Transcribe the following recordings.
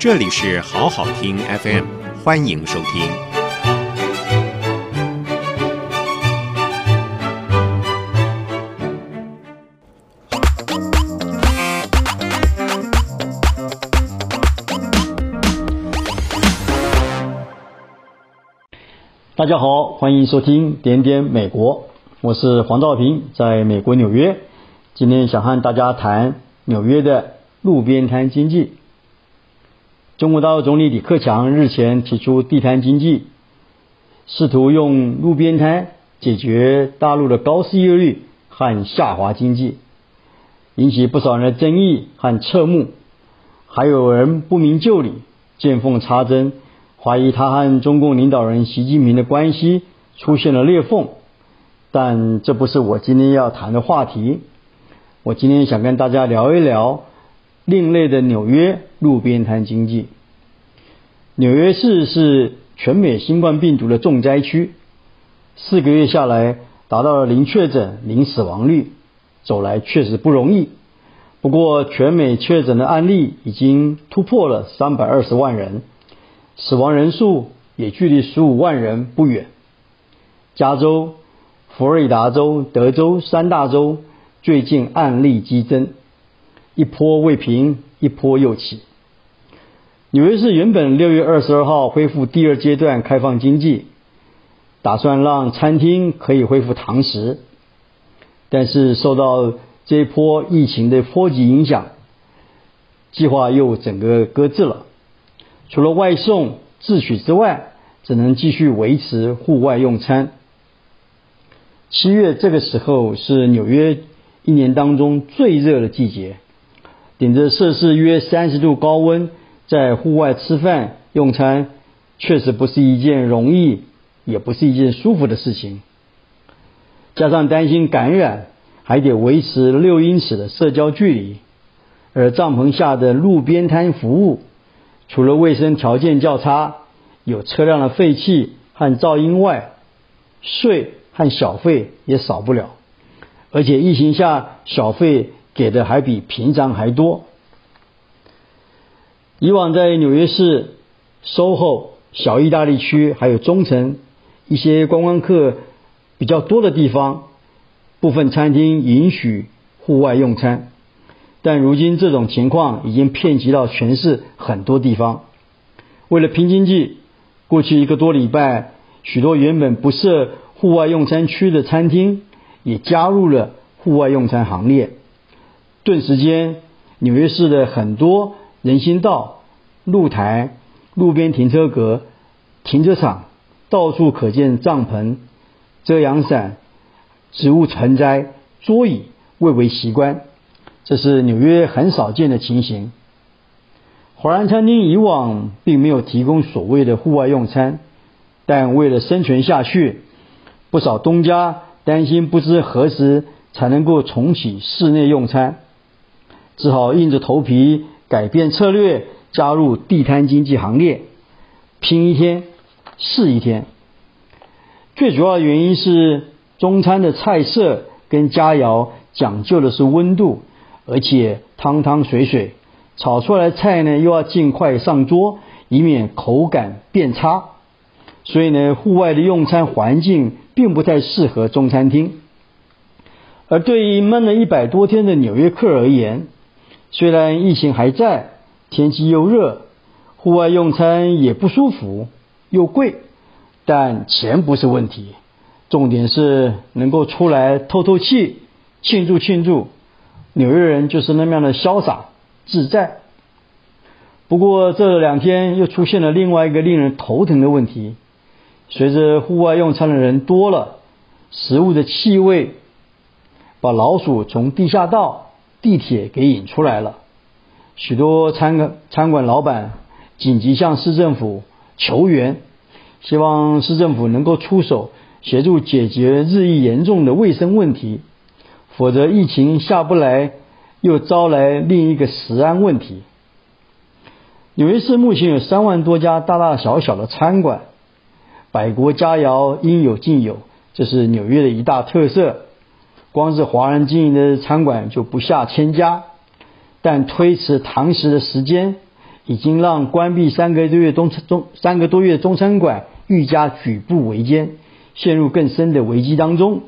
这里是好好听 FM，欢迎收听。大家好，欢迎收听点点美国，我是黄兆平，在美国纽约。今天想和大家谈纽约的路边摊经济。中国大陆总理李克强日前提出地摊经济，试图用路边摊解决大陆的高失业率和下滑经济，引起不少人的争议和侧目，还有人不明就里，见缝插针，怀疑他和中共领导人习近平的关系出现了裂缝。但这不是我今天要谈的话题，我今天想跟大家聊一聊。另类的纽约路边摊经济。纽约市是全美新冠病毒的重灾区，四个月下来达到了零确诊、零死亡率，走来确实不容易。不过，全美确诊的案例已经突破了三百二十万人，死亡人数也距离十五万人不远。加州、佛罗里达州、德州三大州最近案例激增。一波未平，一波又起。纽约市原本六月二十二号恢复第二阶段开放经济，打算让餐厅可以恢复堂食，但是受到这一波疫情的波及影响，计划又整个搁置了。除了外送自取之外，只能继续维持户外用餐。七月这个时候是纽约一年当中最热的季节。顶着摄氏约三十度高温，在户外吃饭用餐，确实不是一件容易，也不是一件舒服的事情。加上担心感染，还得维持六英尺的社交距离。而帐篷下的路边摊服务，除了卫生条件较差，有车辆的废气和噪音外，税和小费也少不了。而且疫情下，小费。给的还比平常还多。以往在纽约市 SOHO 小意大利区，还有中城一些观光客比较多的地方，部分餐厅允许户外用餐。但如今这种情况已经遍及到全市很多地方。为了拼经济，过去一个多礼拜，许多原本不设户外用餐区的餐厅也加入了户外用餐行列。顿时间，纽约市的很多人行道、露台、路边停车格、停车场，到处可见帐篷、遮阳伞、植物盆栽、桌椅，蔚为奇观。这是纽约很少见的情形。华人餐厅以往并没有提供所谓的户外用餐，但为了生存下去，不少东家担心不知何时才能够重启室内用餐。只好硬着头皮改变策略，加入地摊经济行列，拼一天是一天。最主要原因是中餐的菜色跟佳肴讲究的是温度，而且汤汤水水，炒出来菜呢又要尽快上桌，以免口感变差。所以呢，户外的用餐环境并不太适合中餐厅。而对于闷了一百多天的纽约客而言，虽然疫情还在，天气又热，户外用餐也不舒服，又贵，但钱不是问题，重点是能够出来透透气，庆祝庆祝。纽约人就是那么样的潇洒自在。不过这两天又出现了另外一个令人头疼的问题，随着户外用餐的人多了，食物的气味把老鼠从地下道。地铁给引出来了，许多餐馆餐馆老板紧急向市政府求援，希望市政府能够出手协助解决日益严重的卫生问题，否则疫情下不来，又招来另一个食安问题。纽约市目前有三万多家大大小小的餐馆，百国佳肴应有尽有，这是纽约的一大特色。光是华人经营的餐馆就不下千家，但推迟堂食的时间，已经让关闭三个多月中中三个多月中餐馆愈加举步维艰，陷入更深的危机当中。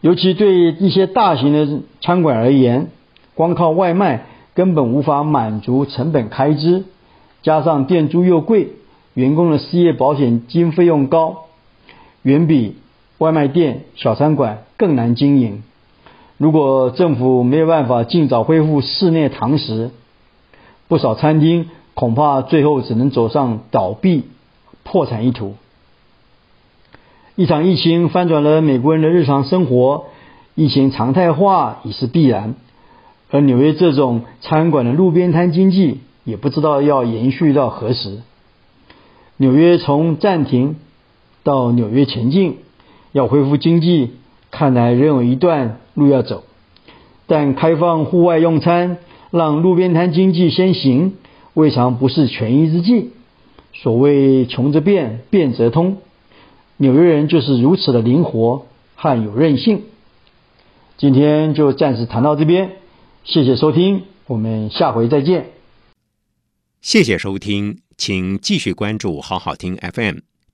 尤其对一些大型的餐馆而言，光靠外卖根本无法满足成本开支，加上店租又贵，员工的失业保险金费用高，远比外卖店、小餐馆更难经营。如果政府没有办法尽早恢复室内堂食，不少餐厅恐怕最后只能走上倒闭、破产一途。一场疫情翻转了美国人的日常生活，疫情常态化已是必然。而纽约这种餐馆的路边摊经济，也不知道要延续到何时。纽约从暂停到纽约前进，要恢复经济，看来仍有一段路要走。但开放户外用餐，让路边摊经济先行，未尝不是权宜之计。所谓穷则变，变则通。纽约人就是如此的灵活和有韧性。今天就暂时谈到这边，谢谢收听，我们下回再见。谢谢收听，请继续关注好好听 FM，